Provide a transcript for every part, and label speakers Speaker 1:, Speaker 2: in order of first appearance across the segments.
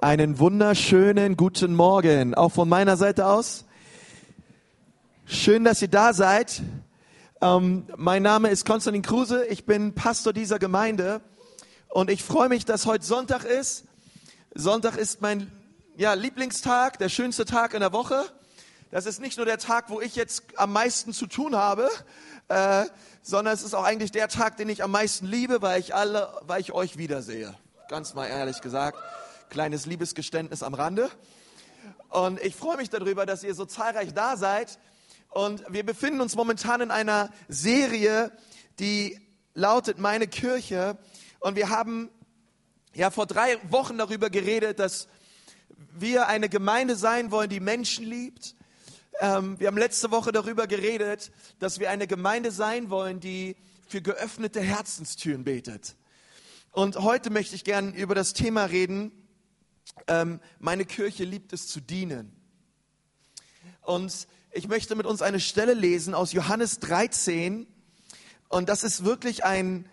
Speaker 1: Einen wunderschönen guten Morgen, auch von meiner Seite aus. Schön, dass ihr da seid. Ähm, mein Name ist Konstantin Kruse, ich bin Pastor dieser Gemeinde und ich freue mich, dass heute Sonntag ist. Sonntag ist mein ja, Lieblingstag, der schönste Tag in der Woche. Das ist nicht nur der Tag, wo ich jetzt am meisten zu tun habe, äh, sondern es ist auch eigentlich der Tag, den ich am meisten liebe, weil ich alle, weil ich euch wiedersehe. Ganz mal ehrlich gesagt, kleines Liebesgeständnis am Rande. Und ich freue mich darüber, dass ihr so zahlreich da seid. Und wir befinden uns momentan in einer Serie, die lautet Meine Kirche. Und wir haben ja vor drei Wochen darüber geredet, dass wir eine Gemeinde sein wollen, die Menschen liebt, ähm, wir haben letzte Woche darüber geredet, dass wir eine Gemeinde sein wollen, die für geöffnete Herzenstüren betet. Und heute möchte ich gern über das Thema reden, ähm, meine Kirche liebt es zu dienen. Und ich möchte mit uns eine Stelle lesen aus Johannes 13. Und das ist wirklich ein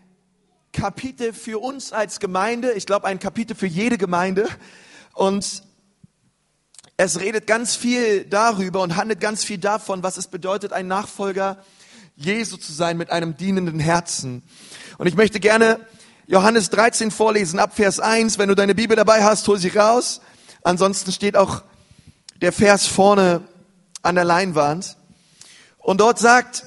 Speaker 1: Kapitel für uns als Gemeinde. Ich glaube, ein Kapitel für jede Gemeinde. Und es redet ganz viel darüber und handelt ganz viel davon, was es bedeutet, ein Nachfolger Jesu zu sein mit einem dienenden Herzen. Und ich möchte gerne Johannes 13 vorlesen, ab Vers 1. Wenn du deine Bibel dabei hast, hol sie raus. Ansonsten steht auch der Vers vorne an der Leinwand. Und dort sagt,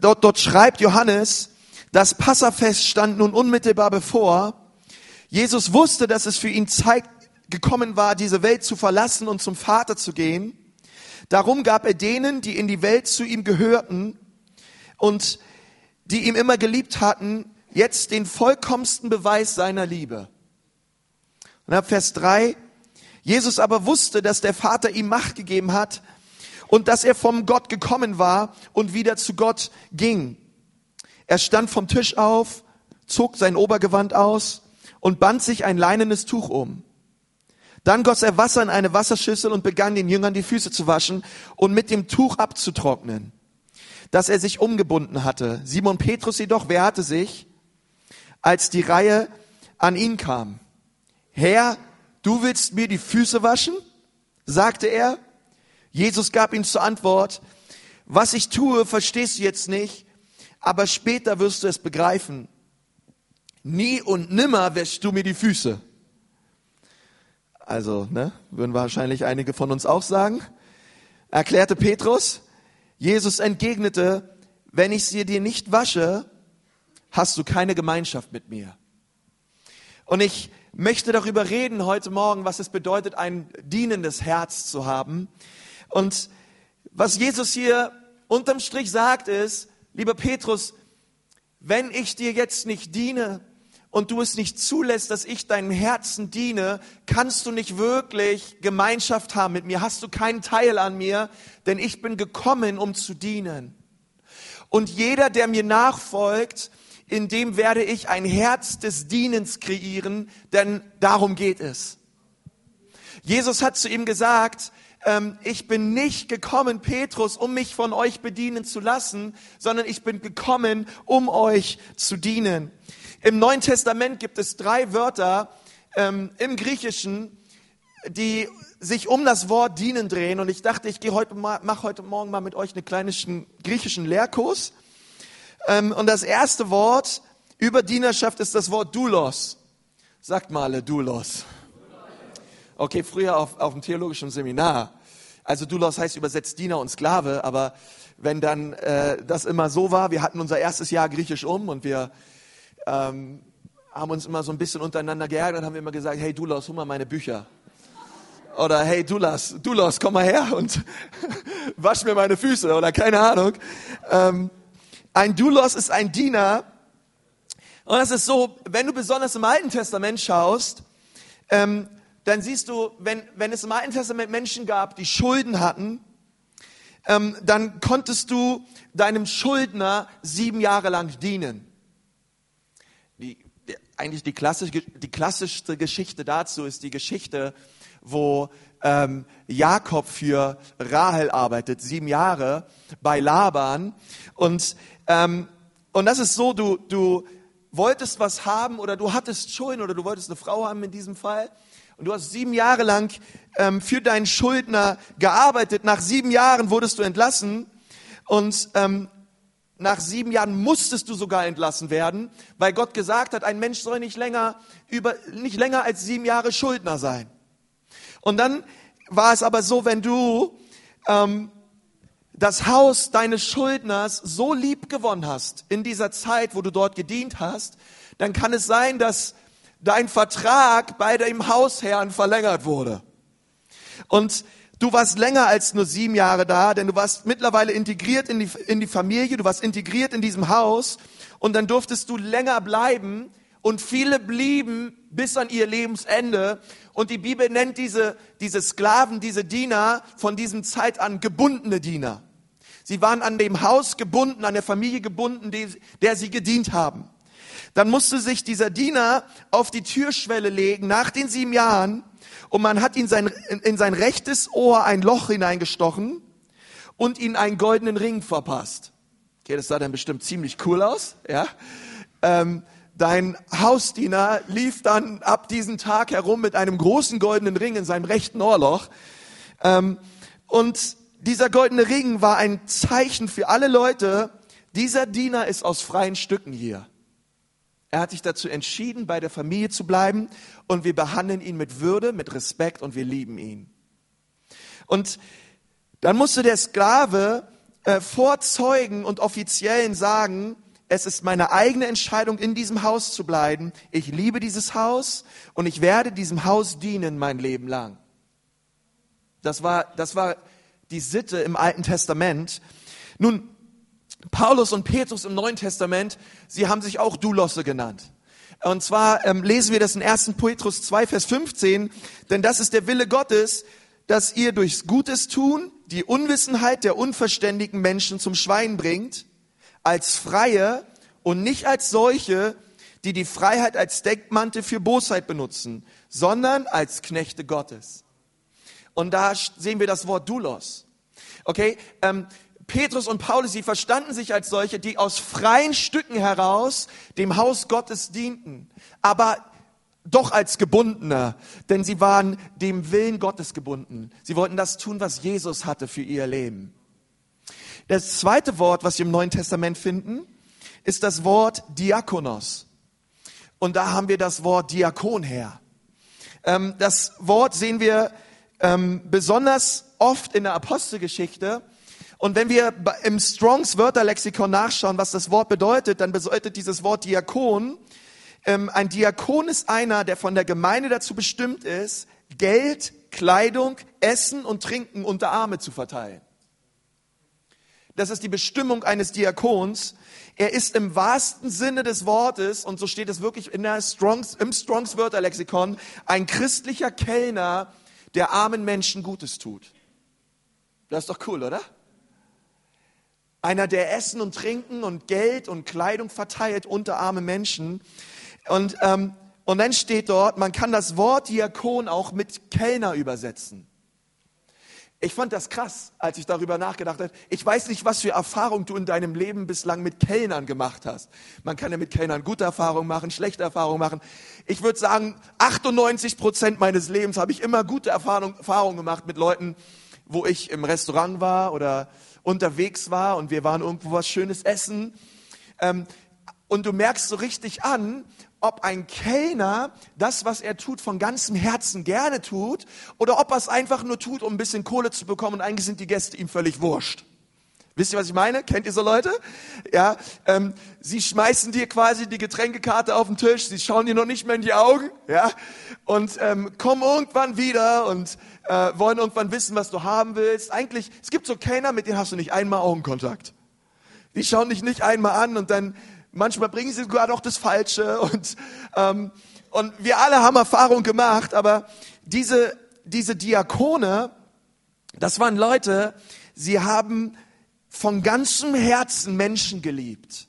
Speaker 1: dort, dort schreibt Johannes, das Passafest stand nun unmittelbar bevor. Jesus wusste, dass es für ihn Zeit gekommen war, diese Welt zu verlassen und zum Vater zu gehen. Darum gab er denen, die in die Welt zu ihm gehörten und die ihm immer geliebt hatten, jetzt den vollkommensten Beweis seiner Liebe. Und ab Vers 3, Jesus aber wusste, dass der Vater ihm Macht gegeben hat und dass er vom Gott gekommen war und wieder zu Gott ging. Er stand vom Tisch auf, zog sein Obergewand aus und band sich ein leinenes Tuch um. Dann goss er Wasser in eine Wasserschüssel und begann den Jüngern die Füße zu waschen und mit dem Tuch abzutrocknen, das er sich umgebunden hatte. Simon Petrus jedoch wehrte sich, als die Reihe an ihn kam. Herr, du willst mir die Füße waschen? sagte er. Jesus gab ihm zur Antwort, was ich tue, verstehst du jetzt nicht, aber später wirst du es begreifen. Nie und nimmer wäschst du mir die Füße. Also, ne, würden wahrscheinlich einige von uns auch sagen. Erklärte Petrus. Jesus entgegnete, wenn ich sie dir nicht wasche, hast du keine Gemeinschaft mit mir. Und ich möchte darüber reden heute Morgen, was es bedeutet, ein dienendes Herz zu haben. Und was Jesus hier unterm Strich sagt ist, lieber Petrus, wenn ich dir jetzt nicht diene, und du es nicht zulässt, dass ich deinem Herzen diene, kannst du nicht wirklich Gemeinschaft haben mit mir, hast du keinen Teil an mir, denn ich bin gekommen, um zu dienen. Und jeder, der mir nachfolgt, in dem werde ich ein Herz des Dienens kreieren, denn darum geht es. Jesus hat zu ihm gesagt, ähm, ich bin nicht gekommen, Petrus, um mich von euch bedienen zu lassen, sondern ich bin gekommen, um euch zu dienen. Im Neuen Testament gibt es drei Wörter ähm, im Griechischen, die sich um das Wort dienen drehen. Und ich dachte, ich gehe heute mal, mache heute Morgen mal mit euch einen kleinen griechischen Lehrkurs. Ähm, und das erste Wort über Dienerschaft ist das Wort Doulos. Sagt mal alle Doulos. Okay, früher auf, auf dem theologischen Seminar. Also Doulos heißt übersetzt Diener und Sklave, aber wenn dann äh, das immer so war, wir hatten unser erstes Jahr griechisch um und wir ähm, haben uns immer so ein bisschen untereinander geärgert, haben wir immer gesagt, hey Dulos, hol mal meine Bücher. Oder hey Dulas, Dulos, komm mal her und wasch mir meine Füße oder keine Ahnung. Ähm, ein Dulos ist ein Diener. Und das ist so, wenn du besonders im Alten Testament schaust, ähm, dann siehst du, wenn, wenn es im Alten Testament Menschen gab, die Schulden hatten, ähm, dann konntest du deinem Schuldner sieben Jahre lang dienen eigentlich die, klassisch, die klassischste Geschichte dazu ist die Geschichte, wo ähm, Jakob für Rahel arbeitet, sieben Jahre bei Laban. Und, ähm, und das ist so, du, du wolltest was haben oder du hattest Schulden oder du wolltest eine Frau haben in diesem Fall. und du hast sieben Jahre lang ähm, für deinen Schuldner gearbeitet. Nach sieben Jahren wurdest du entlassen und ähm, nach sieben Jahren musstest du sogar entlassen werden, weil Gott gesagt hat, ein Mensch soll nicht länger über nicht länger als sieben Jahre Schuldner sein. Und dann war es aber so, wenn du ähm, das Haus deines Schuldners so lieb gewonnen hast in dieser Zeit, wo du dort gedient hast, dann kann es sein, dass dein Vertrag bei dem Hausherrn verlängert wurde. Und du warst länger als nur sieben Jahre da, denn du warst mittlerweile integriert in die, in die Familie, du warst integriert in diesem Haus und dann durftest du länger bleiben und viele blieben bis an ihr Lebensende. Und die Bibel nennt diese, diese Sklaven, diese Diener von diesem Zeit an gebundene Diener. Sie waren an dem Haus gebunden, an der Familie gebunden, der sie gedient haben. Dann musste sich dieser Diener auf die Türschwelle legen nach den sieben Jahren und man hat ihn sein, in sein rechtes Ohr ein Loch hineingestochen und ihn einen goldenen Ring verpasst. Okay, das sah dann bestimmt ziemlich cool aus, ja. Ähm, dein Hausdiener lief dann ab diesem Tag herum mit einem großen goldenen Ring in seinem rechten Ohrloch. Ähm, und dieser goldene Ring war ein Zeichen für alle Leute, dieser Diener ist aus freien Stücken hier. Er hat sich dazu entschieden, bei der Familie zu bleiben und wir behandeln ihn mit Würde, mit Respekt und wir lieben ihn. Und dann musste der Sklave äh, vor Zeugen und Offiziellen sagen, es ist meine eigene Entscheidung, in diesem Haus zu bleiben. Ich liebe dieses Haus und ich werde diesem Haus dienen mein Leben lang. Das war, das war die Sitte im Alten Testament. Nun, Paulus und Petrus im Neuen Testament, sie haben sich auch Dulosse genannt. Und zwar ähm, lesen wir das in 1. Petrus 2, Vers 15, denn das ist der Wille Gottes, dass ihr durchs Gutes tun die Unwissenheit der unverständigen Menschen zum Schwein bringt, als Freie und nicht als solche, die die Freiheit als Deckmantel für Bosheit benutzen, sondern als Knechte Gottes. Und da sehen wir das Wort Dulos. Okay, ähm, Petrus und Paulus, sie verstanden sich als solche, die aus freien Stücken heraus dem Haus Gottes dienten, aber doch als Gebundener, denn sie waren dem Willen Gottes gebunden. Sie wollten das tun, was Jesus hatte für ihr Leben. Das zweite Wort, was wir im Neuen Testament finden, ist das Wort Diakonos. Und da haben wir das Wort Diakon her. Ähm, das Wort sehen wir ähm, besonders oft in der Apostelgeschichte, und wenn wir im Strongs Wörterlexikon nachschauen, was das Wort bedeutet, dann bedeutet dieses Wort Diakon, ähm, ein Diakon ist einer, der von der Gemeinde dazu bestimmt ist, Geld, Kleidung, Essen und Trinken unter Arme zu verteilen. Das ist die Bestimmung eines Diakons. Er ist im wahrsten Sinne des Wortes, und so steht es wirklich in der Strongs, im Strongs Wörterlexikon, ein christlicher Kellner, der armen Menschen Gutes tut. Das ist doch cool, oder? Einer, der Essen und Trinken und Geld und Kleidung verteilt unter arme Menschen. Und, ähm, und dann steht dort, man kann das Wort Diakon auch mit Kellner übersetzen. Ich fand das krass, als ich darüber nachgedacht habe. Ich weiß nicht, was für Erfahrungen du in deinem Leben bislang mit Kellnern gemacht hast. Man kann ja mit Kellnern gute Erfahrungen machen, schlechte Erfahrungen machen. Ich würde sagen, 98 Prozent meines Lebens habe ich immer gute Erfahrungen Erfahrung gemacht mit Leuten, wo ich im Restaurant war oder unterwegs war und wir waren irgendwo was Schönes essen. Ähm, und du merkst so richtig an, ob ein Kellner das, was er tut, von ganzem Herzen gerne tut oder ob er es einfach nur tut, um ein bisschen Kohle zu bekommen und eigentlich sind die Gäste ihm völlig wurscht. Wisst ihr, was ich meine? Kennt ihr so Leute? Ja, ähm, sie schmeißen dir quasi die Getränkekarte auf den Tisch, sie schauen dir noch nicht mehr in die Augen, ja, und ähm, kommen irgendwann wieder und äh, wollen irgendwann wissen, was du haben willst. Eigentlich, es gibt so Kellner, mit denen hast du nicht einmal Augenkontakt. Die schauen dich nicht einmal an und dann manchmal bringen sie sogar noch das Falsche und ähm, und wir alle haben Erfahrung gemacht, aber diese diese Diakone, das waren Leute, sie haben von ganzem Herzen Menschen geliebt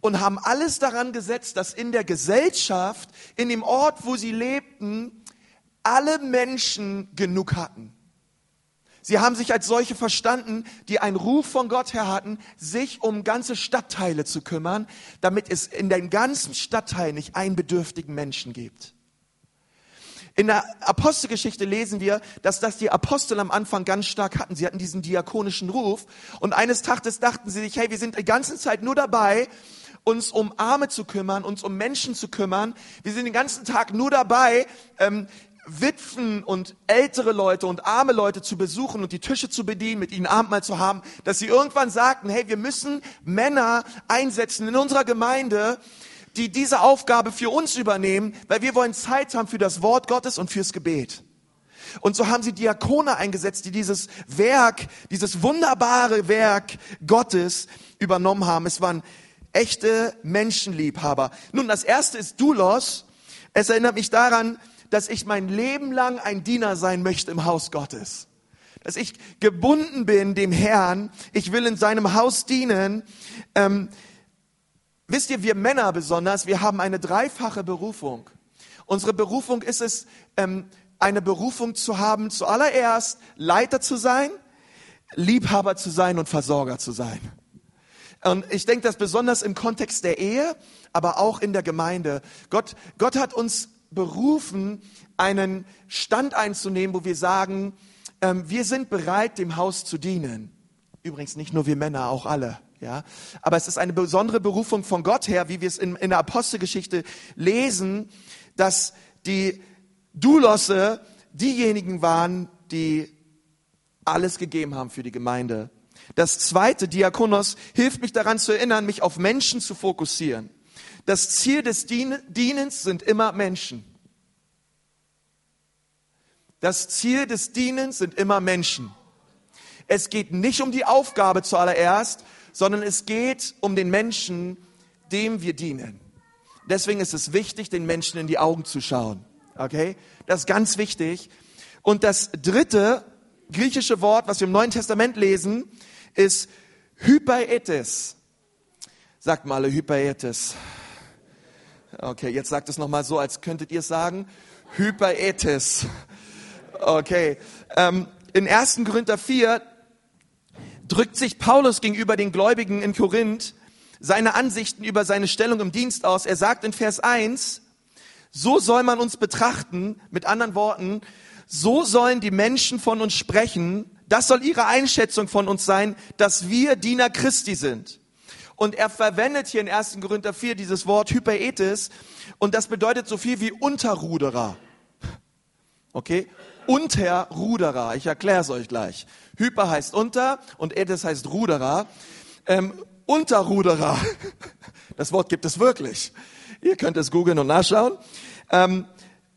Speaker 1: und haben alles daran gesetzt, dass in der Gesellschaft, in dem Ort, wo sie lebten, alle Menschen genug hatten. Sie haben sich als solche verstanden, die einen Ruf von Gott her hatten, sich um ganze Stadtteile zu kümmern, damit es in dem ganzen Stadtteil nicht einen bedürftigen Menschen gibt. In der Apostelgeschichte lesen wir, dass das die Apostel am Anfang ganz stark hatten. Sie hatten diesen diakonischen Ruf und eines Tages dachten sie sich, hey, wir sind die ganze Zeit nur dabei, uns um Arme zu kümmern, uns um Menschen zu kümmern. Wir sind den ganzen Tag nur dabei, ähm, Witwen und ältere Leute und arme Leute zu besuchen und die Tische zu bedienen, mit ihnen Abendmahl zu haben, dass sie irgendwann sagten, hey, wir müssen Männer einsetzen in unserer Gemeinde, die diese Aufgabe für uns übernehmen, weil wir wollen Zeit haben für das Wort Gottes und fürs Gebet. Und so haben sie Diakone eingesetzt, die dieses Werk, dieses wunderbare Werk Gottes übernommen haben. Es waren echte Menschenliebhaber. Nun, das erste ist Doulos. Es erinnert mich daran, dass ich mein Leben lang ein Diener sein möchte im Haus Gottes. Dass ich gebunden bin dem Herrn. Ich will in seinem Haus dienen. Ähm, wisst ihr, wir Männer besonders, wir haben eine dreifache Berufung. Unsere Berufung ist es, ähm, eine Berufung zu haben, zuallererst Leiter zu sein, Liebhaber zu sein und Versorger zu sein. Und ich denke das besonders im Kontext der Ehe, aber auch in der Gemeinde. Gott, Gott hat uns berufen, einen Stand einzunehmen, wo wir sagen, ähm, wir sind bereit, dem Haus zu dienen. Übrigens nicht nur wir Männer, auch alle. Ja, aber es ist eine besondere Berufung von Gott her, wie wir es in, in der Apostelgeschichte lesen, dass die Dulosse diejenigen waren, die alles gegeben haben für die Gemeinde. Das zweite, Diakonos, hilft mich daran zu erinnern, mich auf Menschen zu fokussieren. Das Ziel des Dienens sind immer Menschen. Das Ziel des Dienens sind immer Menschen. Es geht nicht um die Aufgabe zuallererst, sondern es geht um den Menschen, dem wir dienen. Deswegen ist es wichtig, den Menschen in die Augen zu schauen. Okay? Das ist ganz wichtig. Und das dritte griechische Wort, was wir im Neuen Testament lesen, ist Hyperetes. Sagt mal alle Hyperetes. Okay, jetzt sagt es nochmal so, als könntet ihr es sagen. Hyperetes. Okay. Ähm, in 1. Korinther 4 drückt sich Paulus gegenüber den Gläubigen in Korinth seine Ansichten über seine Stellung im Dienst aus. Er sagt in Vers 1, so soll man uns betrachten, mit anderen Worten, so sollen die Menschen von uns sprechen, das soll ihre Einschätzung von uns sein, dass wir Diener Christi sind. Und er verwendet hier in 1. Korinther 4 dieses Wort Hyperetes und das bedeutet so viel wie Unterruderer. Okay? Unterruderer. Ich erkläre es euch gleich. Hyper heißt unter und Etes heißt Ruderer. Ähm, Unterruderer. Das Wort gibt es wirklich. Ihr könnt es googeln und nachschauen. Ähm,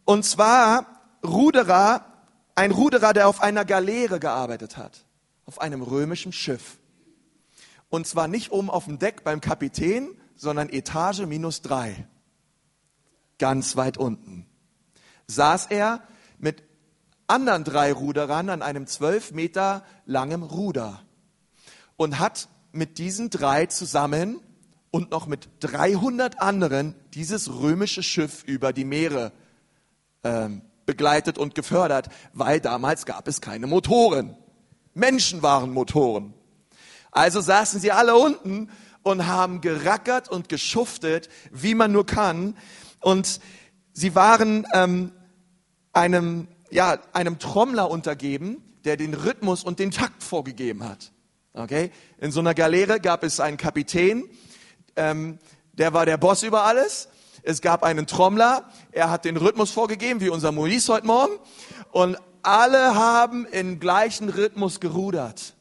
Speaker 1: und zwar Ruderer, ein Ruderer, der auf einer Galeere gearbeitet hat. Auf einem römischen Schiff. Und zwar nicht oben auf dem Deck beim Kapitän, sondern Etage minus drei. Ganz weit unten. Saß er mit anderen drei Ruderern an einem zwölf Meter langen Ruder und hat mit diesen drei zusammen und noch mit 300 anderen dieses römische Schiff über die Meere ähm, begleitet und gefördert, weil damals gab es keine Motoren. Menschen waren Motoren. Also saßen sie alle unten und haben gerackert und geschuftet, wie man nur kann. Und sie waren ähm, einem ja, einem Trommler untergeben, der den Rhythmus und den Takt vorgegeben hat. Okay? In so einer Galeere gab es einen Kapitän, ähm, der war der Boss über alles. Es gab einen Trommler, er hat den Rhythmus vorgegeben, wie unser Maurice heute Morgen. Und alle haben im gleichen Rhythmus gerudert.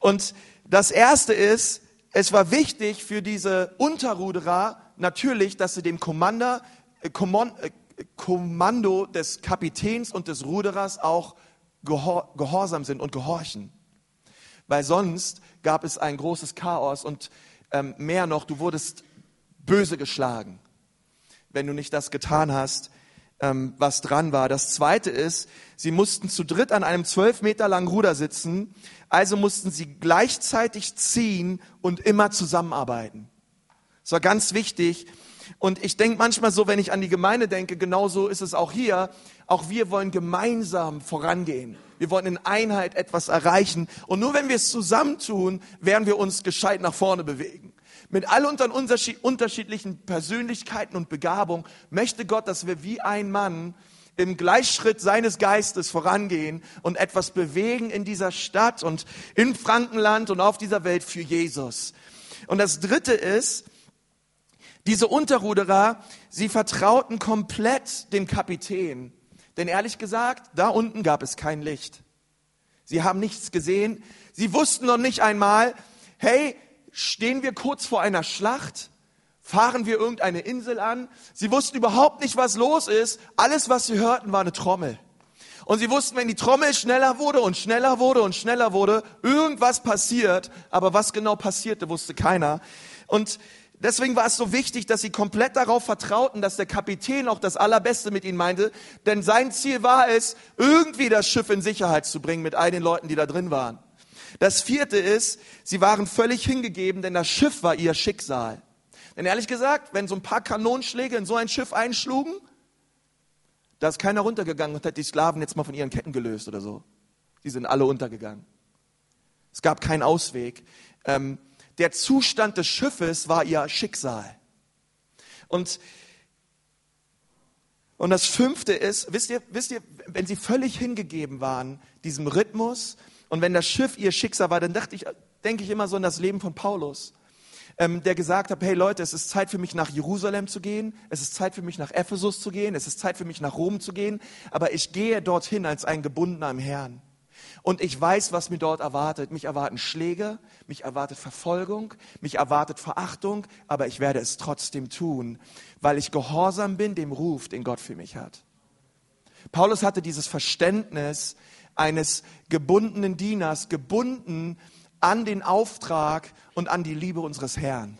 Speaker 1: Und das erste ist, es war wichtig für diese Unterruderer natürlich, dass sie dem Commander, äh, äh Kommando des Kapitäns und des Ruderers auch gehor gehorsam sind und gehorchen. Weil sonst gab es ein großes Chaos und ähm, mehr noch, du wurdest böse geschlagen, wenn du nicht das getan hast, ähm, was dran war. Das Zweite ist, sie mussten zu dritt an einem zwölf Meter langen Ruder sitzen, also mussten sie gleichzeitig ziehen und immer zusammenarbeiten. Es war ganz wichtig, und ich denke manchmal so, wenn ich an die Gemeinde denke, genauso ist es auch hier. Auch wir wollen gemeinsam vorangehen. Wir wollen in Einheit etwas erreichen. Und nur wenn wir es zusammentun, werden wir uns gescheit nach vorne bewegen. Mit all unseren unterschiedlichen Persönlichkeiten und Begabung möchte Gott, dass wir wie ein Mann im Gleichschritt seines Geistes vorangehen und etwas bewegen in dieser Stadt und in Frankenland und auf dieser Welt für Jesus. Und das Dritte ist, diese Unterruderer, sie vertrauten komplett dem Kapitän. Denn ehrlich gesagt, da unten gab es kein Licht. Sie haben nichts gesehen. Sie wussten noch nicht einmal, hey, stehen wir kurz vor einer Schlacht? Fahren wir irgendeine Insel an? Sie wussten überhaupt nicht, was los ist. Alles, was sie hörten, war eine Trommel. Und sie wussten, wenn die Trommel schneller wurde und schneller wurde und schneller wurde, irgendwas passiert. Aber was genau passierte, wusste keiner. Und deswegen war es so wichtig, dass sie komplett darauf vertrauten, dass der Kapitän auch das Allerbeste mit ihnen meinte. Denn sein Ziel war es, irgendwie das Schiff in Sicherheit zu bringen mit all den Leuten, die da drin waren. Das vierte ist, sie waren völlig hingegeben, denn das Schiff war ihr Schicksal. Denn ehrlich gesagt, wenn so ein paar Kanonenschläge in so ein Schiff einschlugen, da ist keiner runtergegangen und hat die Sklaven jetzt mal von ihren Ketten gelöst oder so. Die sind alle untergegangen. Es gab keinen Ausweg. Ähm, der Zustand des Schiffes war ihr Schicksal. Und, und das fünfte ist, wisst ihr, wisst ihr, wenn sie völlig hingegeben waren, diesem Rhythmus, und wenn das Schiff ihr Schicksal war, dann dachte ich, denke ich immer so an das Leben von Paulus ähm, der gesagt hat, hey Leute, es ist Zeit für mich nach Jerusalem zu gehen, es ist Zeit für mich nach Ephesus zu gehen, es ist Zeit für mich nach Rom zu gehen, aber ich gehe dorthin als ein Gebundener im Herrn. Und ich weiß, was mir dort erwartet. Mich erwarten Schläge, mich erwartet Verfolgung, mich erwartet Verachtung, aber ich werde es trotzdem tun, weil ich gehorsam bin dem Ruf, den Gott für mich hat. Paulus hatte dieses Verständnis eines gebundenen Dieners, gebunden an den Auftrag und an die Liebe unseres Herrn.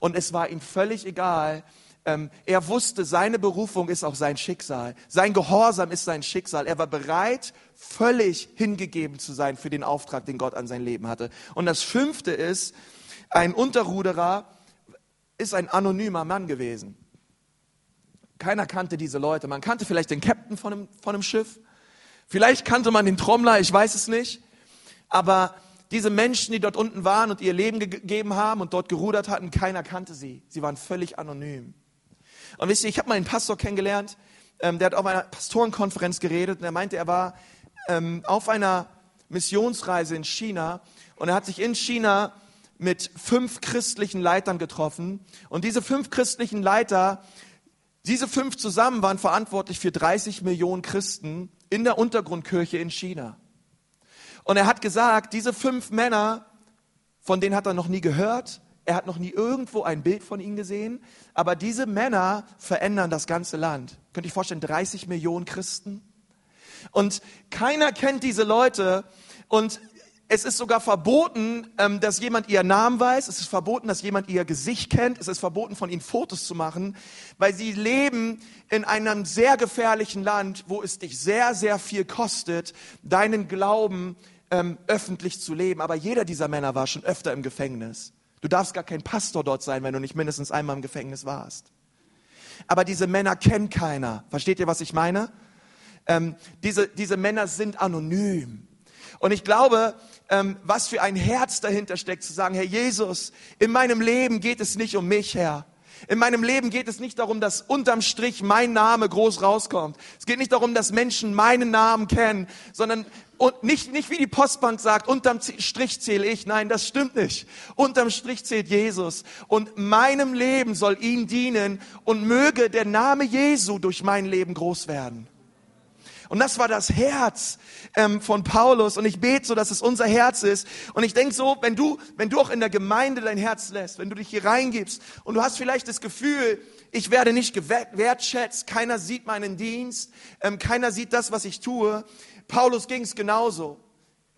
Speaker 1: Und es war ihm völlig egal, ähm, er wusste, seine Berufung ist auch sein Schicksal. Sein Gehorsam ist sein Schicksal. Er war bereit, völlig hingegeben zu sein für den Auftrag, den Gott an sein Leben hatte. Und das fünfte ist, ein Unterruderer ist ein anonymer Mann gewesen. Keiner kannte diese Leute. Man kannte vielleicht den Captain von einem, von einem Schiff. Vielleicht kannte man den Trommler, ich weiß es nicht. Aber diese Menschen, die dort unten waren und ihr Leben gegeben haben und dort gerudert hatten, keiner kannte sie. Sie waren völlig anonym. Und wisst ihr, ich habe mal einen Pastor kennengelernt, ähm, der hat auf einer Pastorenkonferenz geredet und er meinte, er war ähm, auf einer Missionsreise in China und er hat sich in China mit fünf christlichen Leitern getroffen. Und diese fünf christlichen Leiter, diese fünf zusammen waren verantwortlich für 30 Millionen Christen in der Untergrundkirche in China. Und er hat gesagt, diese fünf Männer, von denen hat er noch nie gehört, er hat noch nie irgendwo ein Bild von ihnen gesehen, aber diese Männer verändern das ganze Land. Könnt ihr euch vorstellen, 30 Millionen Christen? Und keiner kennt diese Leute und es ist sogar verboten, ähm, dass jemand ihr Namen weiß. Es ist verboten, dass jemand ihr Gesicht kennt. Es ist verboten, von ihnen Fotos zu machen, weil sie leben in einem sehr gefährlichen Land, wo es dich sehr, sehr viel kostet, deinen Glauben ähm, öffentlich zu leben. Aber jeder dieser Männer war schon öfter im Gefängnis. Du darfst gar kein Pastor dort sein, wenn du nicht mindestens einmal im Gefängnis warst. Aber diese Männer kennt keiner. Versteht ihr, was ich meine? Ähm, diese, diese Männer sind anonym. Und ich glaube, ähm, was für ein Herz dahinter steckt, zu sagen, Herr Jesus, in meinem Leben geht es nicht um mich, Herr. In meinem Leben geht es nicht darum, dass unterm Strich mein Name groß rauskommt. Es geht nicht darum, dass Menschen meinen Namen kennen, sondern und nicht, nicht wie die Postbank sagt, unterm Strich zähle ich. Nein, das stimmt nicht. Unterm Strich zählt Jesus. Und meinem Leben soll ihn dienen und möge der Name Jesu durch mein Leben groß werden. Und das war das Herz ähm, von Paulus. Und ich bete so, dass es unser Herz ist. Und ich denke so, wenn du, wenn du auch in der Gemeinde dein Herz lässt, wenn du dich hier reingibst und du hast vielleicht das Gefühl, ich werde nicht gewertschätzt, keiner sieht meinen Dienst, ähm, keiner sieht das, was ich tue. Paulus ging es genauso.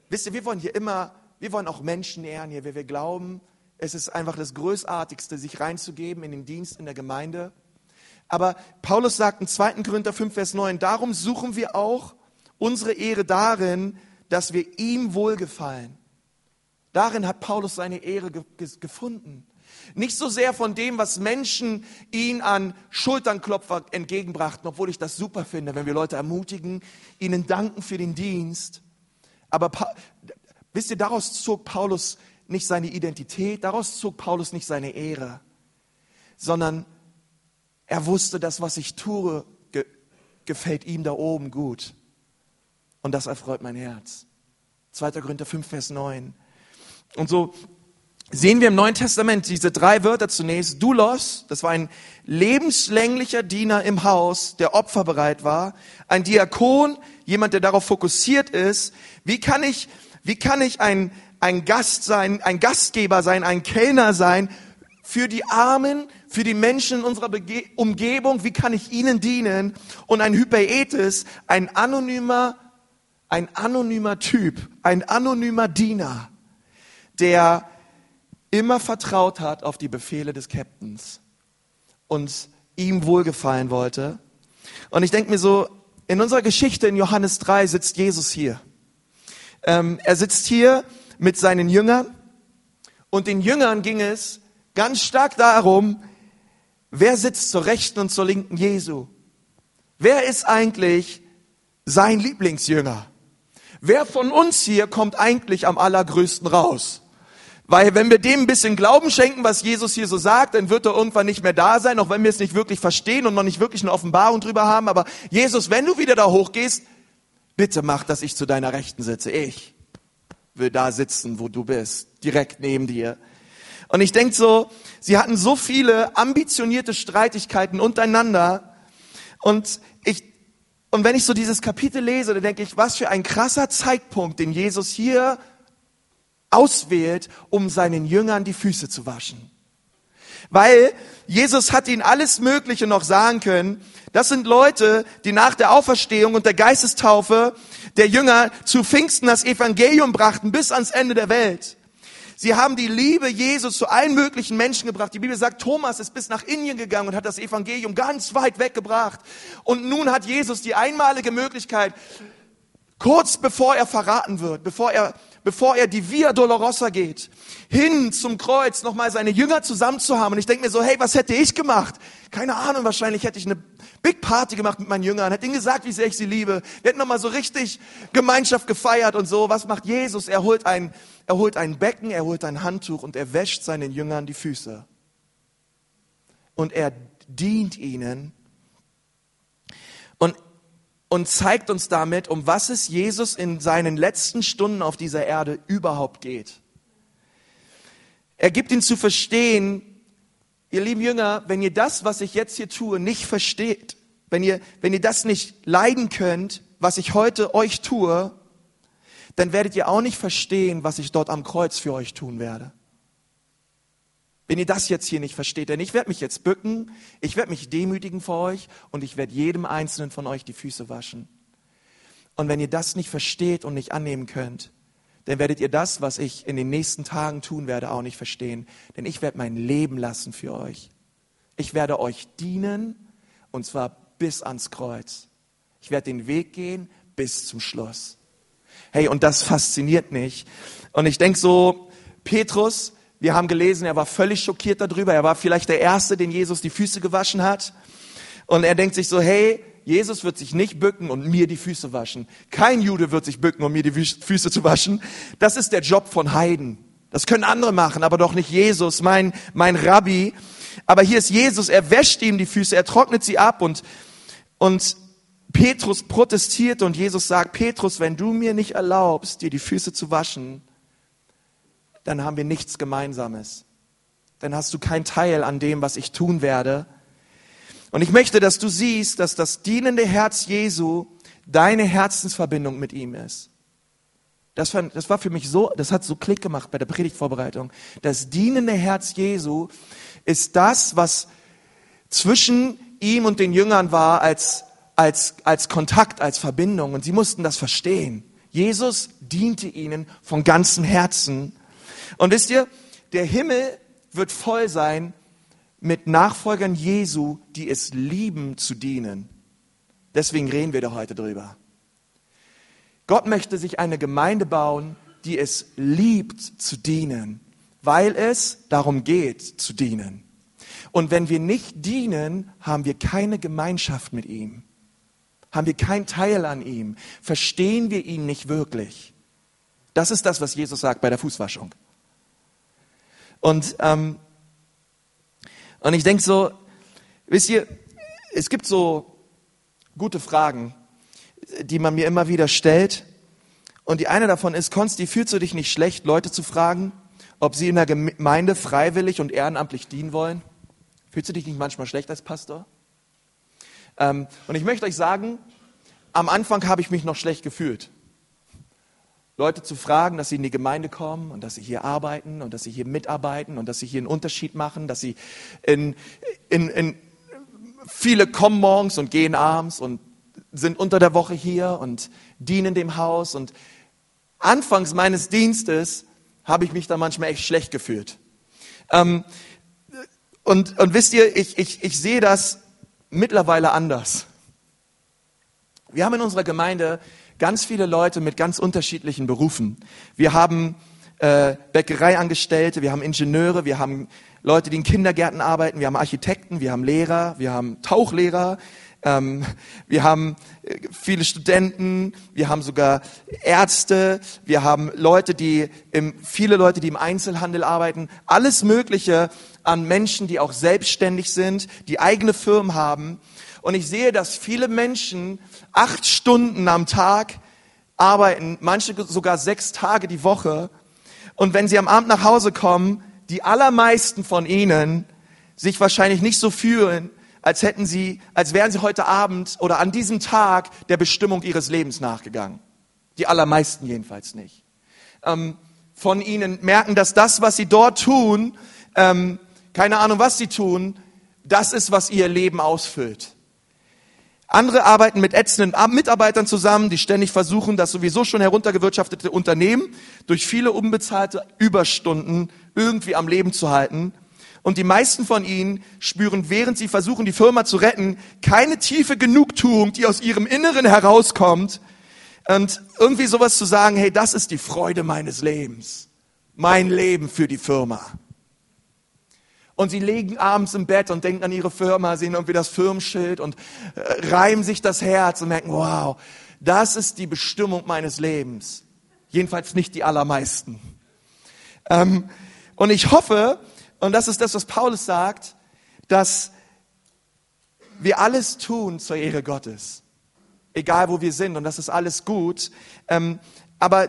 Speaker 1: Wisst ihr, wir wollen hier immer, wir wollen auch Menschen ehren hier, weil wir glauben, es ist einfach das Größartigste, sich reinzugeben in den Dienst in der Gemeinde. Aber Paulus sagt in 2. Korinther 5, Vers 9, darum suchen wir auch unsere Ehre darin, dass wir ihm wohlgefallen. Darin hat Paulus seine Ehre ge gefunden. Nicht so sehr von dem, was Menschen ihn an Schulternklopfer entgegenbrachten, obwohl ich das super finde, wenn wir Leute ermutigen, ihnen danken für den Dienst. Aber wisst ihr, daraus zog Paulus nicht seine Identität, daraus zog Paulus nicht seine Ehre, sondern er wusste, dass was ich tue, gefällt ihm da oben gut. Und das erfreut mein Herz. 2. Korinther 5, Vers 9. Und so sehen wir im Neuen Testament diese drei Wörter zunächst. Doulos, das war ein lebenslänglicher Diener im Haus, der opferbereit war. Ein Diakon, jemand, der darauf fokussiert ist. Wie kann ich, wie kann ich ein, ein Gast sein, ein Gastgeber sein, ein Kellner sein für die Armen, für die Menschen in unserer Bege Umgebung? Wie kann ich ihnen dienen? Und ein Hyperetes, ein anonymer, ein anonymer Typ, ein anonymer Diener, der immer vertraut hat auf die Befehle des Captains und ihm wohlgefallen wollte. Und ich denke mir so, in unserer Geschichte in Johannes 3 sitzt Jesus hier. Ähm, er sitzt hier mit seinen Jüngern und den Jüngern ging es ganz stark darum, wer sitzt zur Rechten und zur Linken Jesu? Wer ist eigentlich sein Lieblingsjünger? Wer von uns hier kommt eigentlich am allergrößten raus? Weil wenn wir dem ein bisschen Glauben schenken, was Jesus hier so sagt, dann wird er irgendwann nicht mehr da sein, auch wenn wir es nicht wirklich verstehen und noch nicht wirklich eine Offenbarung drüber haben. Aber Jesus, wenn du wieder da hochgehst, bitte mach, dass ich zu deiner Rechten sitze. Ich will da sitzen, wo du bist, direkt neben dir. Und ich denke so, sie hatten so viele ambitionierte Streitigkeiten untereinander. Und ich, und wenn ich so dieses Kapitel lese, dann denke ich, was für ein krasser Zeitpunkt, den Jesus hier auswählt, um seinen Jüngern die Füße zu waschen. Weil Jesus hat ihnen alles Mögliche noch sagen können. Das sind Leute, die nach der Auferstehung und der Geistestaufe der Jünger zu Pfingsten das Evangelium brachten bis ans Ende der Welt. Sie haben die Liebe Jesus zu allen möglichen Menschen gebracht. Die Bibel sagt, Thomas ist bis nach Indien gegangen und hat das Evangelium ganz weit weggebracht. Und nun hat Jesus die einmalige Möglichkeit, kurz bevor er verraten wird, bevor er bevor er die Via Dolorosa geht, hin zum Kreuz, nochmal seine Jünger zusammen zu haben. Und ich denke mir so, hey, was hätte ich gemacht? Keine Ahnung, wahrscheinlich hätte ich eine Big Party gemacht mit meinen Jüngern, hätte ihnen gesagt, wie sehr ich sie liebe. Wir hätten nochmal so richtig Gemeinschaft gefeiert und so. Was macht Jesus? Er holt ein, er holt ein Becken, er holt ein Handtuch und er wäscht seinen Jüngern die Füße. Und er dient ihnen. Und und zeigt uns damit, um was es Jesus in seinen letzten Stunden auf dieser Erde überhaupt geht. Er gibt ihn zu verstehen, ihr lieben Jünger, wenn ihr das, was ich jetzt hier tue, nicht versteht, wenn ihr, wenn ihr das nicht leiden könnt, was ich heute euch tue, dann werdet ihr auch nicht verstehen, was ich dort am Kreuz für euch tun werde. Wenn ihr das jetzt hier nicht versteht, denn ich werde mich jetzt bücken, ich werde mich demütigen vor euch und ich werde jedem einzelnen von euch die Füße waschen. Und wenn ihr das nicht versteht und nicht annehmen könnt, dann werdet ihr das, was ich in den nächsten Tagen tun werde, auch nicht verstehen. Denn ich werde mein Leben lassen für euch. Ich werde euch dienen und zwar bis ans Kreuz. Ich werde den Weg gehen bis zum Schluss. Hey, und das fasziniert mich. Und ich denke so, Petrus, wir haben gelesen, er war völlig schockiert darüber. Er war vielleicht der Erste, den Jesus die Füße gewaschen hat. Und er denkt sich so, hey, Jesus wird sich nicht bücken und mir die Füße waschen. Kein Jude wird sich bücken, um mir die Füße zu waschen. Das ist der Job von Heiden. Das können andere machen, aber doch nicht Jesus, mein, mein Rabbi. Aber hier ist Jesus, er wäscht ihm die Füße, er trocknet sie ab und, und Petrus protestiert und Jesus sagt, Petrus, wenn du mir nicht erlaubst, dir die Füße zu waschen, dann haben wir nichts Gemeinsames. Dann hast du keinen Teil an dem, was ich tun werde. Und ich möchte, dass du siehst, dass das dienende Herz Jesu deine Herzensverbindung mit ihm ist. Das war, das war für mich so, das hat so Klick gemacht bei der Predigtvorbereitung. Das dienende Herz Jesu ist das, was zwischen ihm und den Jüngern war als, als, als Kontakt, als Verbindung. Und sie mussten das verstehen. Jesus diente ihnen von ganzem Herzen und wisst ihr, der Himmel wird voll sein mit Nachfolgern Jesu, die es lieben zu dienen. Deswegen reden wir da heute drüber. Gott möchte sich eine Gemeinde bauen, die es liebt zu dienen, weil es darum geht zu dienen. Und wenn wir nicht dienen, haben wir keine Gemeinschaft mit ihm. Haben wir keinen Teil an ihm. Verstehen wir ihn nicht wirklich. Das ist das, was Jesus sagt bei der Fußwaschung. Und, ähm, und ich denke so, wisst ihr, es gibt so gute Fragen, die man mir immer wieder stellt. Und die eine davon ist, Konsti, fühlst du dich nicht schlecht, Leute zu fragen, ob sie in der Gemeinde freiwillig und ehrenamtlich dienen wollen? Fühlst du dich nicht manchmal schlecht als Pastor? Ähm, und ich möchte euch sagen, am Anfang habe ich mich noch schlecht gefühlt. Leute zu fragen, dass sie in die Gemeinde kommen und dass sie hier arbeiten und dass sie hier mitarbeiten und dass sie hier einen Unterschied machen, dass sie in, in, in viele kommen morgens und gehen abends und sind unter der Woche hier und dienen dem Haus. Und anfangs meines Dienstes habe ich mich da manchmal echt schlecht gefühlt. Ähm, und, und wisst ihr, ich, ich, ich sehe das mittlerweile anders. Wir haben in unserer Gemeinde ganz viele Leute mit ganz unterschiedlichen Berufen. Wir haben äh, Bäckereiangestellte, wir haben Ingenieure, wir haben Leute, die in Kindergärten arbeiten, wir haben Architekten, wir haben Lehrer, wir haben Tauchlehrer, ähm, wir haben äh, viele Studenten, wir haben sogar Ärzte, wir haben Leute, die im, viele Leute, die im Einzelhandel arbeiten, alles Mögliche an Menschen, die auch selbstständig sind, die eigene Firmen haben. Und ich sehe, dass viele Menschen acht Stunden am Tag arbeiten, manche sogar sechs Tage die Woche. Und wenn sie am Abend nach Hause kommen, die allermeisten von ihnen sich wahrscheinlich nicht so fühlen, als hätten sie, als wären sie heute Abend oder an diesem Tag der Bestimmung ihres Lebens nachgegangen. Die allermeisten jedenfalls nicht. Ähm, von ihnen merken, dass das, was sie dort tun, ähm, keine Ahnung, was sie tun, das ist, was ihr Leben ausfüllt. Andere arbeiten mit ätzenden Mitarbeitern zusammen, die ständig versuchen, das sowieso schon heruntergewirtschaftete Unternehmen durch viele unbezahlte Überstunden irgendwie am Leben zu halten. Und die meisten von ihnen spüren, während sie versuchen, die Firma zu retten, keine tiefe Genugtuung, die aus ihrem Inneren herauskommt. Und irgendwie sowas zu sagen, hey, das ist die Freude meines Lebens. Mein Leben für die Firma. Und sie liegen abends im Bett und denken an ihre Firma, sehen irgendwie das Firmenschild und äh, reimen sich das Herz und merken, wow, das ist die Bestimmung meines Lebens. Jedenfalls nicht die allermeisten. Ähm, und ich hoffe, und das ist das, was Paulus sagt, dass wir alles tun zur Ehre Gottes. Egal wo wir sind, und das ist alles gut. Ähm, aber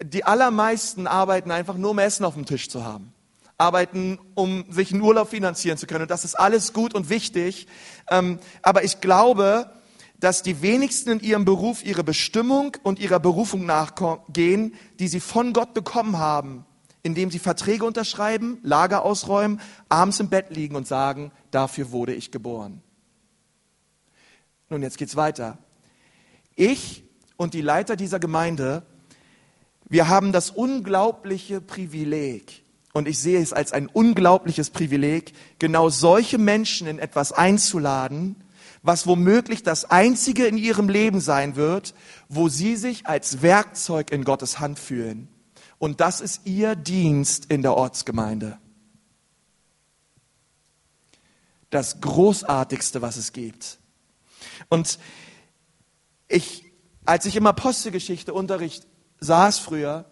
Speaker 1: die allermeisten arbeiten einfach nur, um Essen auf dem Tisch zu haben arbeiten, um sich einen Urlaub finanzieren zu können. Und das ist alles gut und wichtig. Ähm, aber ich glaube, dass die wenigsten in ihrem Beruf ihre Bestimmung und ihrer Berufung nachgehen, die sie von Gott bekommen haben, indem sie Verträge unterschreiben, Lager ausräumen, abends im Bett liegen und sagen, dafür wurde ich geboren. Nun, jetzt geht's weiter. Ich und die Leiter dieser Gemeinde, wir haben das unglaubliche Privileg, und ich sehe es als ein unglaubliches Privileg, genau solche Menschen in etwas einzuladen, was womöglich das einzige in ihrem Leben sein wird, wo sie sich als Werkzeug in Gottes Hand fühlen. Und das ist ihr Dienst in der Ortsgemeinde. Das Großartigste, was es gibt. Und ich, als ich im Apostelgeschichte Unterricht saß früher,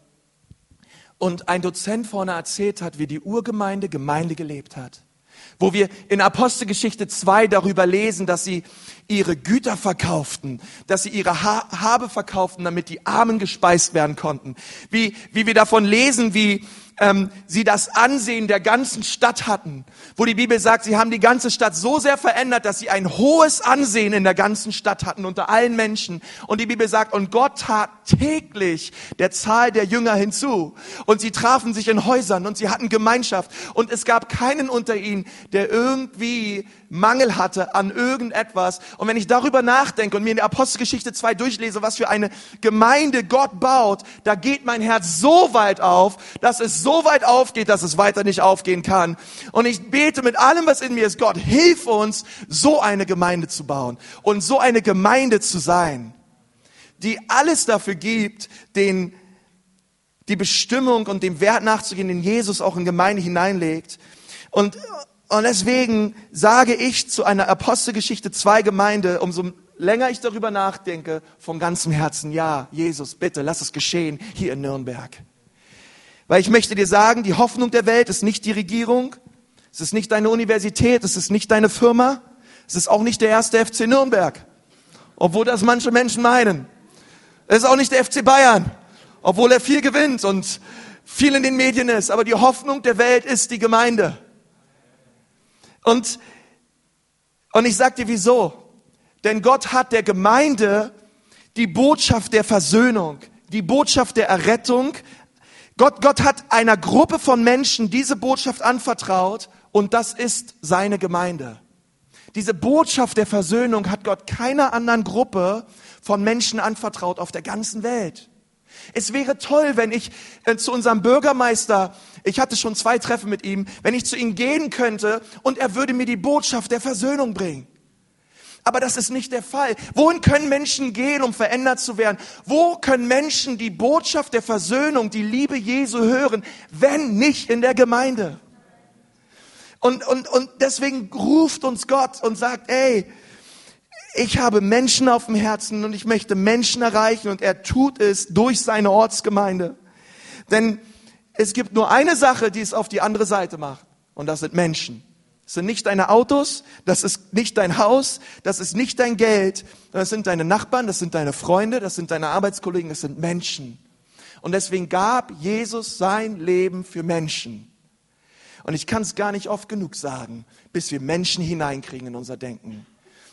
Speaker 1: und ein Dozent vorne erzählt hat, wie die Urgemeinde Gemeinde gelebt hat. Wo wir in Apostelgeschichte 2 darüber lesen, dass sie ihre Güter verkauften, dass sie ihre ha Habe verkauften, damit die Armen gespeist werden konnten. Wie, wie wir davon lesen, wie ähm, sie das Ansehen der ganzen Stadt hatten, wo die Bibel sagt, sie haben die ganze Stadt so sehr verändert, dass sie ein hohes Ansehen in der ganzen Stadt hatten unter allen Menschen. Und die Bibel sagt, und Gott tat täglich der Zahl der Jünger hinzu. Und sie trafen sich in Häusern und sie hatten Gemeinschaft. Und es gab keinen unter ihnen, der irgendwie Mangel hatte an irgendetwas. Und wenn ich darüber nachdenke und mir in der Apostelgeschichte 2 durchlese, was für eine Gemeinde Gott baut, da geht mein Herz so weit auf, dass es so weit aufgeht, dass es weiter nicht aufgehen kann. Und ich bete mit allem, was in mir ist, Gott, hilf uns, so eine Gemeinde zu bauen und so eine Gemeinde zu sein, die alles dafür gibt, den die Bestimmung und dem Wert nachzugehen, den Jesus auch in Gemeinde hineinlegt. Und und deswegen sage ich zu einer Apostelgeschichte 2 Gemeinde, umso länger ich darüber nachdenke, von ganzem Herzen, ja, Jesus, bitte, lass es geschehen hier in Nürnberg. Weil ich möchte dir sagen, die Hoffnung der Welt ist nicht die Regierung, es ist nicht deine Universität, es ist nicht deine Firma, es ist auch nicht der erste FC Nürnberg. obwohl das manche Menschen meinen. Es ist auch nicht der FC Bayern, obwohl er viel gewinnt und viel in den Medien ist. Aber die Hoffnung der Welt ist die Gemeinde. Und, und ich sag dir wieso. Denn Gott hat der Gemeinde die Botschaft der Versöhnung, die Botschaft der Errettung. Gott, Gott hat einer Gruppe von Menschen diese Botschaft anvertraut und das ist seine Gemeinde. Diese Botschaft der Versöhnung hat Gott keiner anderen Gruppe von Menschen anvertraut auf der ganzen Welt. Es wäre toll, wenn ich äh, zu unserem Bürgermeister, ich hatte schon zwei Treffen mit ihm, wenn ich zu ihm gehen könnte und er würde mir die Botschaft der Versöhnung bringen. Aber das ist nicht der Fall. Wohin können Menschen gehen, um verändert zu werden? Wo können Menschen die Botschaft der Versöhnung, die Liebe Jesu hören, wenn nicht in der Gemeinde? Und, und, und deswegen ruft uns Gott und sagt, ey, ich habe Menschen auf dem Herzen und ich möchte Menschen erreichen und er tut es durch seine Ortsgemeinde. Denn es gibt nur eine Sache, die es auf die andere Seite macht und das sind Menschen. Das sind nicht deine Autos, das ist nicht dein Haus, das ist nicht dein Geld, das sind deine Nachbarn, das sind deine Freunde, das sind deine Arbeitskollegen, das sind Menschen. Und deswegen gab Jesus sein Leben für Menschen. Und ich kann es gar nicht oft genug sagen, bis wir Menschen hineinkriegen in unser Denken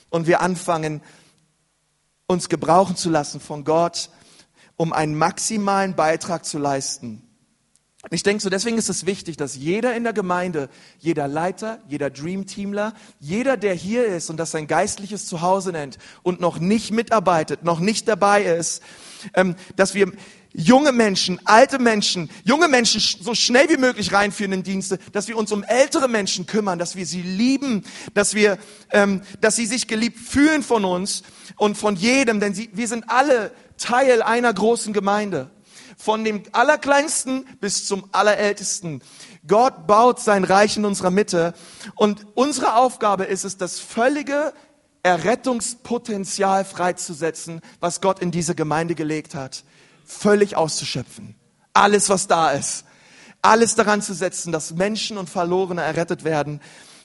Speaker 1: und wir anfangen, uns gebrauchen zu lassen von Gott, um einen maximalen Beitrag zu leisten. Ich denke so, deswegen ist es wichtig, dass jeder in der Gemeinde, jeder Leiter, jeder Dreamteamler, jeder, der hier ist und das sein geistliches Zuhause nennt und noch nicht mitarbeitet, noch nicht dabei ist, ähm, dass wir junge Menschen, alte Menschen, junge Menschen so schnell wie möglich reinführen in Dienste, dass wir uns um ältere Menschen kümmern, dass wir sie lieben, dass wir, ähm, dass sie sich geliebt fühlen von uns und von jedem, denn sie, wir sind alle Teil einer großen Gemeinde. Von dem Allerkleinsten bis zum Allerältesten. Gott baut sein Reich in unserer Mitte und unsere Aufgabe ist es, das völlige Errettungspotenzial freizusetzen, was Gott in diese Gemeinde gelegt hat völlig auszuschöpfen. Alles, was da ist. Alles daran zu setzen, dass Menschen und Verlorene errettet werden.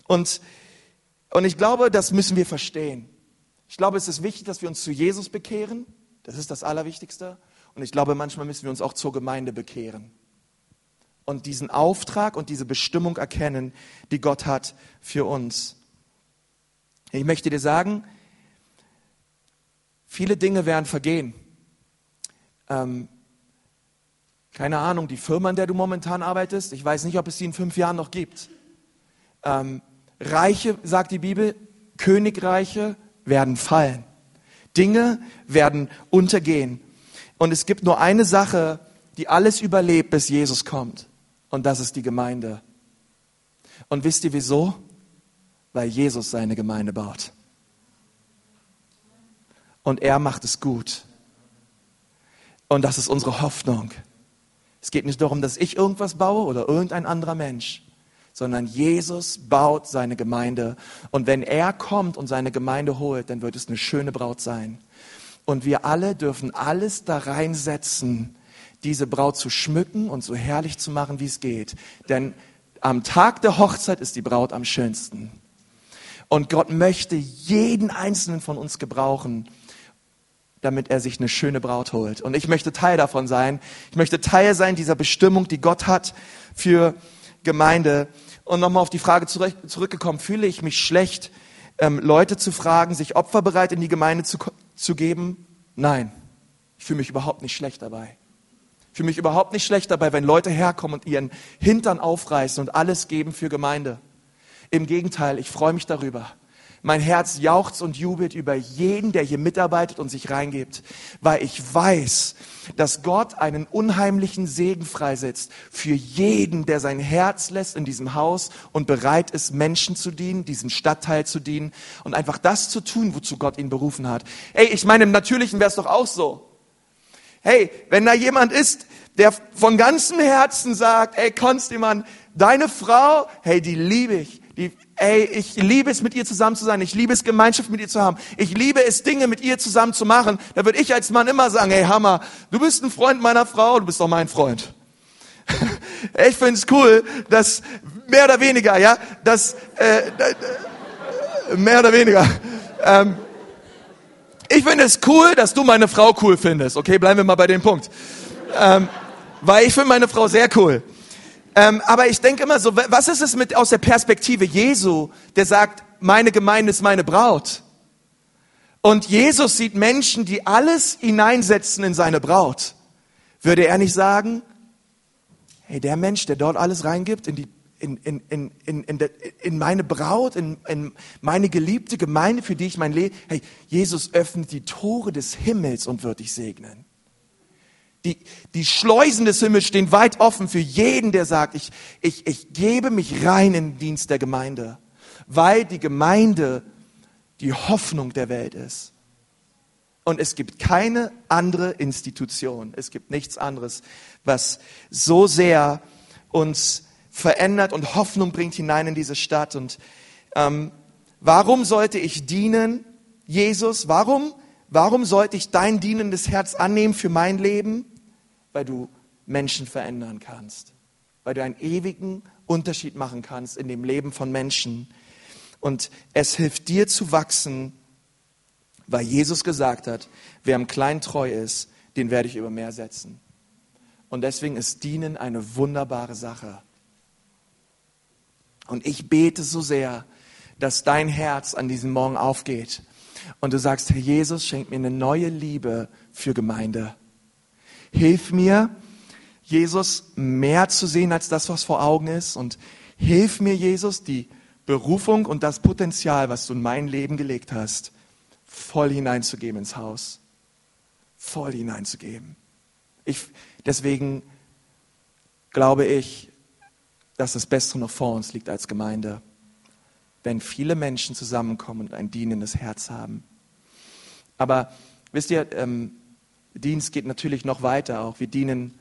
Speaker 1: Und, und ich glaube, das müssen wir verstehen. Ich glaube, es ist wichtig, dass wir uns zu Jesus bekehren. Das ist das Allerwichtigste. Und ich glaube, manchmal müssen wir uns auch zur Gemeinde bekehren. Und diesen Auftrag und diese Bestimmung erkennen, die Gott hat für uns. Ich möchte dir sagen, viele Dinge werden vergehen ähm, keine Ahnung, die Firma, in der du momentan arbeitest, ich weiß nicht, ob es sie in fünf Jahren noch gibt. Ähm, Reiche, sagt die Bibel, Königreiche werden fallen. Dinge werden untergehen. Und es gibt nur eine Sache, die alles überlebt, bis Jesus kommt. Und das ist die Gemeinde. Und wisst ihr wieso? Weil Jesus seine Gemeinde baut. Und er macht es gut. Und das ist unsere Hoffnung. Es geht nicht darum, dass ich irgendwas baue oder irgendein anderer Mensch, sondern Jesus baut seine Gemeinde. Und wenn er kommt und seine Gemeinde holt, dann wird es eine schöne Braut sein. Und wir alle dürfen alles da reinsetzen, diese Braut zu schmücken und so herrlich zu machen, wie es geht. Denn am Tag der Hochzeit ist die Braut am schönsten. Und Gott möchte jeden einzelnen von uns gebrauchen, damit er sich eine schöne Braut holt. Und ich möchte Teil davon sein. Ich möchte Teil sein dieser Bestimmung, die Gott hat für Gemeinde. Und nochmal auf die Frage zurück, zurückgekommen, fühle ich mich schlecht, ähm, Leute zu fragen, sich opferbereit in die Gemeinde zu, zu geben? Nein, ich fühle mich überhaupt nicht schlecht dabei. Ich fühle mich überhaupt nicht schlecht dabei, wenn Leute herkommen und ihren Hintern aufreißen und alles geben für Gemeinde. Im Gegenteil, ich freue mich darüber. Mein Herz jauchzt und jubelt über jeden, der hier mitarbeitet und sich reingibt, weil ich weiß, dass Gott einen unheimlichen Segen freisetzt für jeden, der sein Herz lässt in diesem Haus und bereit ist, Menschen zu dienen, diesem Stadtteil zu dienen und einfach das zu tun, wozu Gott ihn berufen hat. Hey, ich meine, im Natürlichen wäre es doch auch so. Hey, wenn da jemand ist, der von ganzem Herzen sagt, ey, Konstiman, deine Frau, hey, die liebe ich. Die, ey, ich liebe es, mit ihr zusammen zu sein. Ich liebe es, Gemeinschaft mit ihr zu haben. Ich liebe es, Dinge mit ihr zusammen zu machen. Da würde ich als Mann immer sagen, hey Hammer, du bist ein Freund meiner Frau, du bist doch mein Freund. ich finde es cool, dass mehr oder weniger, ja, dass äh, mehr oder weniger. Ähm, Ich finde es cool, dass du meine Frau cool findest. Okay, bleiben wir mal bei dem Punkt. Ähm, weil ich finde meine Frau sehr cool. Ähm, aber ich denke immer so, was ist es mit aus der Perspektive Jesu, der sagt, meine Gemeinde ist meine Braut. Und Jesus sieht Menschen, die alles hineinsetzen in seine Braut. Würde er nicht sagen, hey, der Mensch, der dort alles reingibt in die in, in, in, in, in, in meine Braut, in, in meine geliebte Gemeinde, für die ich mein Leben, hey, Jesus öffnet die Tore des Himmels und wird dich segnen. Die, die Schleusen des Himmels stehen weit offen für jeden, der sagt, ich, ich, ich gebe mich rein in den Dienst der Gemeinde, weil die Gemeinde die Hoffnung der Welt ist. Und es gibt keine andere Institution, es gibt nichts anderes, was so sehr uns verändert und Hoffnung bringt hinein in diese Stadt. Und ähm, warum sollte ich dienen, Jesus? Warum, warum sollte ich dein dienendes Herz annehmen für mein Leben? Weil du Menschen verändern kannst, weil du einen ewigen Unterschied machen kannst in dem Leben von Menschen. Und es hilft dir zu wachsen, weil Jesus gesagt hat, wer im Kleinen treu ist, den werde ich über mehr setzen. Und deswegen ist Dienen eine wunderbare Sache. Und ich bete so sehr, dass dein Herz an diesem Morgen aufgeht und du sagst, Herr Jesus, schenk mir eine neue Liebe für Gemeinde. Hilf mir, Jesus mehr zu sehen als das, was vor Augen ist und hilf mir, Jesus, die Berufung und das Potenzial, was du in mein Leben gelegt hast, voll hineinzugeben ins Haus. Voll hineinzugeben. Ich, deswegen glaube ich, dass das Beste noch vor uns liegt als Gemeinde, wenn viele Menschen zusammenkommen und ein dienendes Herz haben. Aber wisst ihr, ähm, Dienst geht natürlich noch weiter auch. Wir dienen,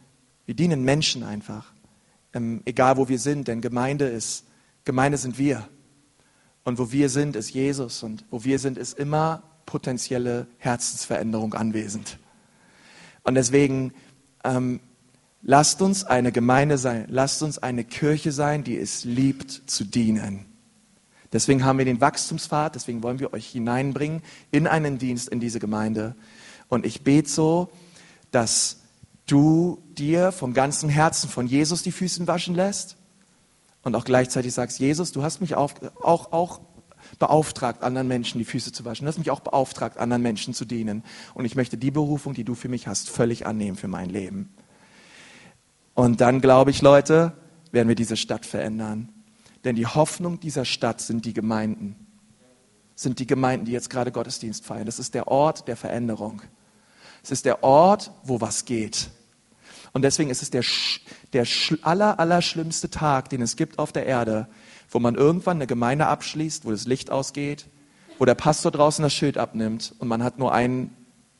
Speaker 1: wir dienen Menschen einfach, ähm, egal wo wir sind, denn Gemeinde ist, Gemeinde sind wir. Und wo wir sind, ist Jesus. Und wo wir sind, ist immer potenzielle Herzensveränderung anwesend. Und deswegen ähm, Lasst uns eine Gemeinde sein, lasst uns eine Kirche sein, die es liebt zu dienen. Deswegen haben wir den Wachstumspfad, deswegen wollen wir euch hineinbringen in einen Dienst in diese Gemeinde. Und ich bete so, dass du dir vom ganzen Herzen von Jesus die Füße waschen lässt und auch gleichzeitig sagst, Jesus, du hast mich auch, auch, auch beauftragt, anderen Menschen die Füße zu waschen. Du hast mich auch beauftragt, anderen Menschen zu dienen. Und ich möchte die Berufung, die du für mich hast, völlig annehmen für mein Leben. Und dann glaube ich, Leute, werden wir diese Stadt verändern. Denn die Hoffnung dieser Stadt sind die Gemeinden. Sind die Gemeinden, die jetzt gerade Gottesdienst feiern. Das ist der Ort der Veränderung. Es ist der Ort, wo was geht. Und deswegen ist es der, der aller, aller schlimmste Tag, den es gibt auf der Erde, wo man irgendwann eine Gemeinde abschließt, wo das Licht ausgeht, wo der Pastor draußen das Schild abnimmt und man hat nur ein,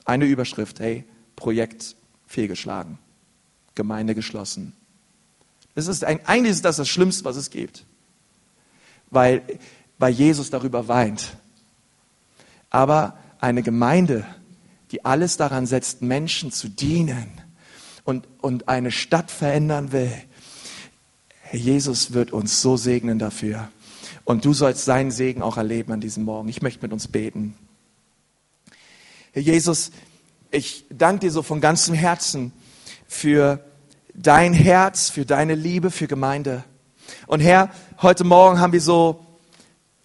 Speaker 1: eine Überschrift, hey, Projekt fehlgeschlagen. Gemeinde geschlossen. Das ist ein, eigentlich ist das das Schlimmste, was es gibt, weil, weil Jesus darüber weint. Aber eine Gemeinde, die alles daran setzt, Menschen zu dienen und, und eine Stadt verändern will, Herr Jesus wird uns so segnen dafür. Und du sollst seinen Segen auch erleben an diesem Morgen. Ich möchte mit uns beten. Herr Jesus, ich danke dir so von ganzem Herzen, für dein Herz, für deine Liebe, für Gemeinde. Und Herr, heute Morgen haben wir so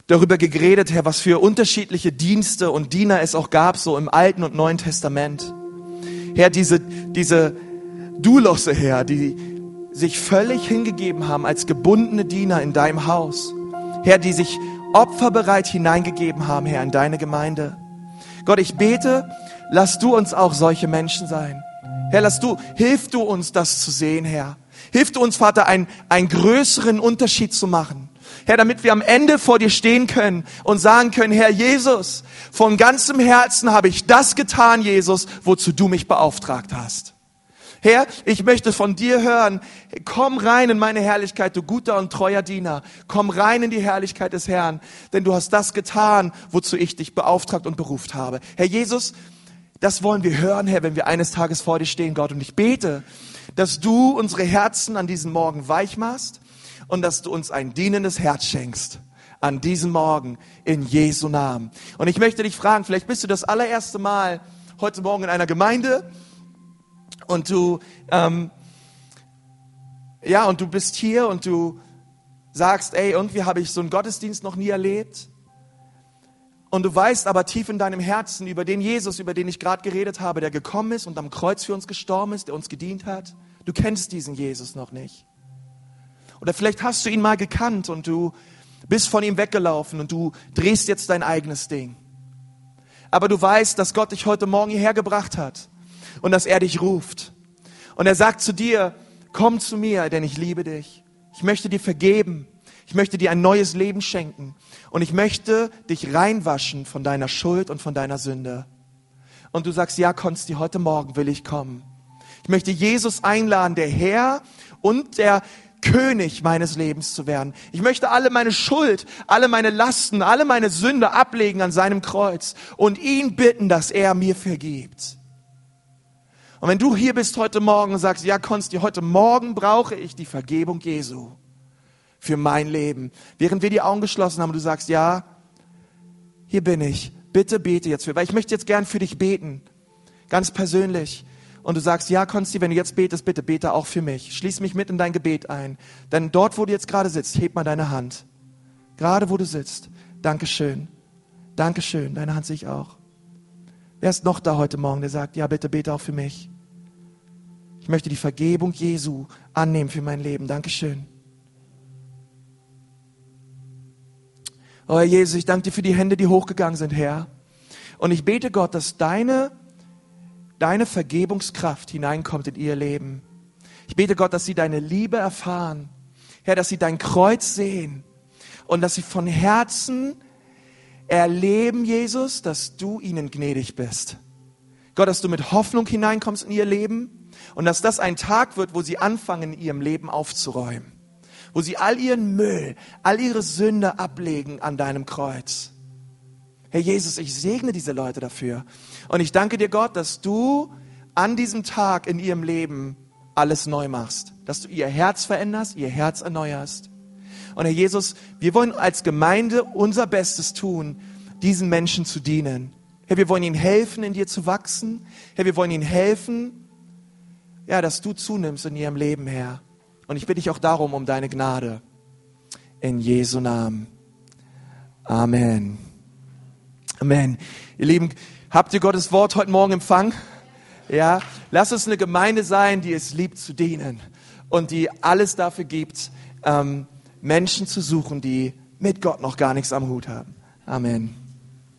Speaker 1: darüber geredet, Herr, was für unterschiedliche Dienste und Diener es auch gab, so im Alten und Neuen Testament. Herr, diese, diese Dulosse, Herr, die sich völlig hingegeben haben als gebundene Diener in deinem Haus. Herr, die sich opferbereit hineingegeben haben, Herr, in deine Gemeinde. Gott, ich bete, lass du uns auch solche Menschen sein. Herr, lass du, hilf du uns, das zu sehen, Herr. Hilf du uns, Vater, einen, einen größeren Unterschied zu machen. Herr, damit wir am Ende vor dir stehen können und sagen können, Herr Jesus, von ganzem Herzen habe ich das getan, Jesus, wozu du mich beauftragt hast. Herr, ich möchte von dir hören, komm rein in meine Herrlichkeit, du guter und treuer Diener. Komm rein in die Herrlichkeit des Herrn, denn du hast das getan, wozu ich dich beauftragt und beruft habe. Herr Jesus, das wollen wir hören, Herr, wenn wir eines Tages vor dir stehen, Gott. Und ich bete, dass du unsere Herzen an diesem Morgen weich machst und dass du uns ein dienendes Herz schenkst. an diesem Morgen in Jesu Namen. Und ich möchte dich fragen, vielleicht bist du das allererste Mal heute Morgen in einer Gemeinde und du, ähm, ja, und du bist hier und du sagst, ey, irgendwie habe ich so einen Gottesdienst noch nie erlebt. Und du weißt aber tief in deinem Herzen über den Jesus, über den ich gerade geredet habe, der gekommen ist und am Kreuz für uns gestorben ist, der uns gedient hat. Du kennst diesen Jesus noch nicht. Oder vielleicht hast du ihn mal gekannt und du bist von ihm weggelaufen und du drehst jetzt dein eigenes Ding. Aber du weißt, dass Gott dich heute Morgen hierher gebracht hat und dass er dich ruft. Und er sagt zu dir, komm zu mir, denn ich liebe dich. Ich möchte dir vergeben. Ich möchte dir ein neues Leben schenken. Und ich möchte dich reinwaschen von deiner Schuld und von deiner Sünde. Und du sagst, ja, Konsti, heute Morgen will ich kommen. Ich möchte Jesus einladen, der Herr und der König meines Lebens zu werden. Ich möchte alle meine Schuld, alle meine Lasten, alle meine Sünde ablegen an seinem Kreuz und ihn bitten, dass er mir vergibt. Und wenn du hier bist heute Morgen und sagst, ja, Konsti, heute Morgen brauche ich die Vergebung Jesu für mein Leben. Während wir die Augen geschlossen haben, du sagst, ja, hier bin ich. Bitte bete jetzt für, weil ich möchte jetzt gern für dich beten. Ganz persönlich. Und du sagst, ja, Konsti, wenn du jetzt betest, bitte bete auch für mich. Schließ mich mit in dein Gebet ein. Denn dort, wo du jetzt gerade sitzt, heb mal deine Hand. Gerade wo du sitzt. Dankeschön. Dankeschön. Deine Hand sehe ich auch. Wer ist noch da heute Morgen, der sagt, ja, bitte bete auch für mich. Ich möchte die Vergebung Jesu annehmen für mein Leben. Dankeschön. Oh Herr Jesus, ich danke dir für die Hände, die hochgegangen sind, Herr. Und ich bete Gott, dass deine, deine Vergebungskraft hineinkommt in ihr Leben. Ich bete Gott, dass sie deine Liebe erfahren. Herr, dass sie dein Kreuz sehen und dass sie von Herzen erleben, Jesus, dass du ihnen gnädig bist. Gott, dass du mit Hoffnung hineinkommst in ihr Leben und dass das ein Tag wird, wo sie anfangen, in ihrem Leben aufzuräumen. Wo sie all ihren Müll, all ihre Sünde ablegen an deinem Kreuz. Herr Jesus, ich segne diese Leute dafür. Und ich danke dir, Gott, dass du an diesem Tag in ihrem Leben alles neu machst. Dass du ihr Herz veränderst, ihr Herz erneuerst. Und Herr Jesus, wir wollen als Gemeinde unser Bestes tun, diesen Menschen zu dienen. Herr, wir wollen ihnen helfen, in dir zu wachsen. Herr, wir wollen ihnen helfen, ja, dass du zunimmst in ihrem Leben, Herr. Und ich bitte dich auch darum, um deine Gnade. In Jesu Namen. Amen. Amen. Ihr Lieben, habt ihr Gottes Wort heute Morgen empfangen? Ja, lass uns eine Gemeinde sein, die es liebt zu dienen und die alles dafür gibt, ähm, Menschen zu suchen, die mit Gott noch gar nichts am Hut haben. Amen.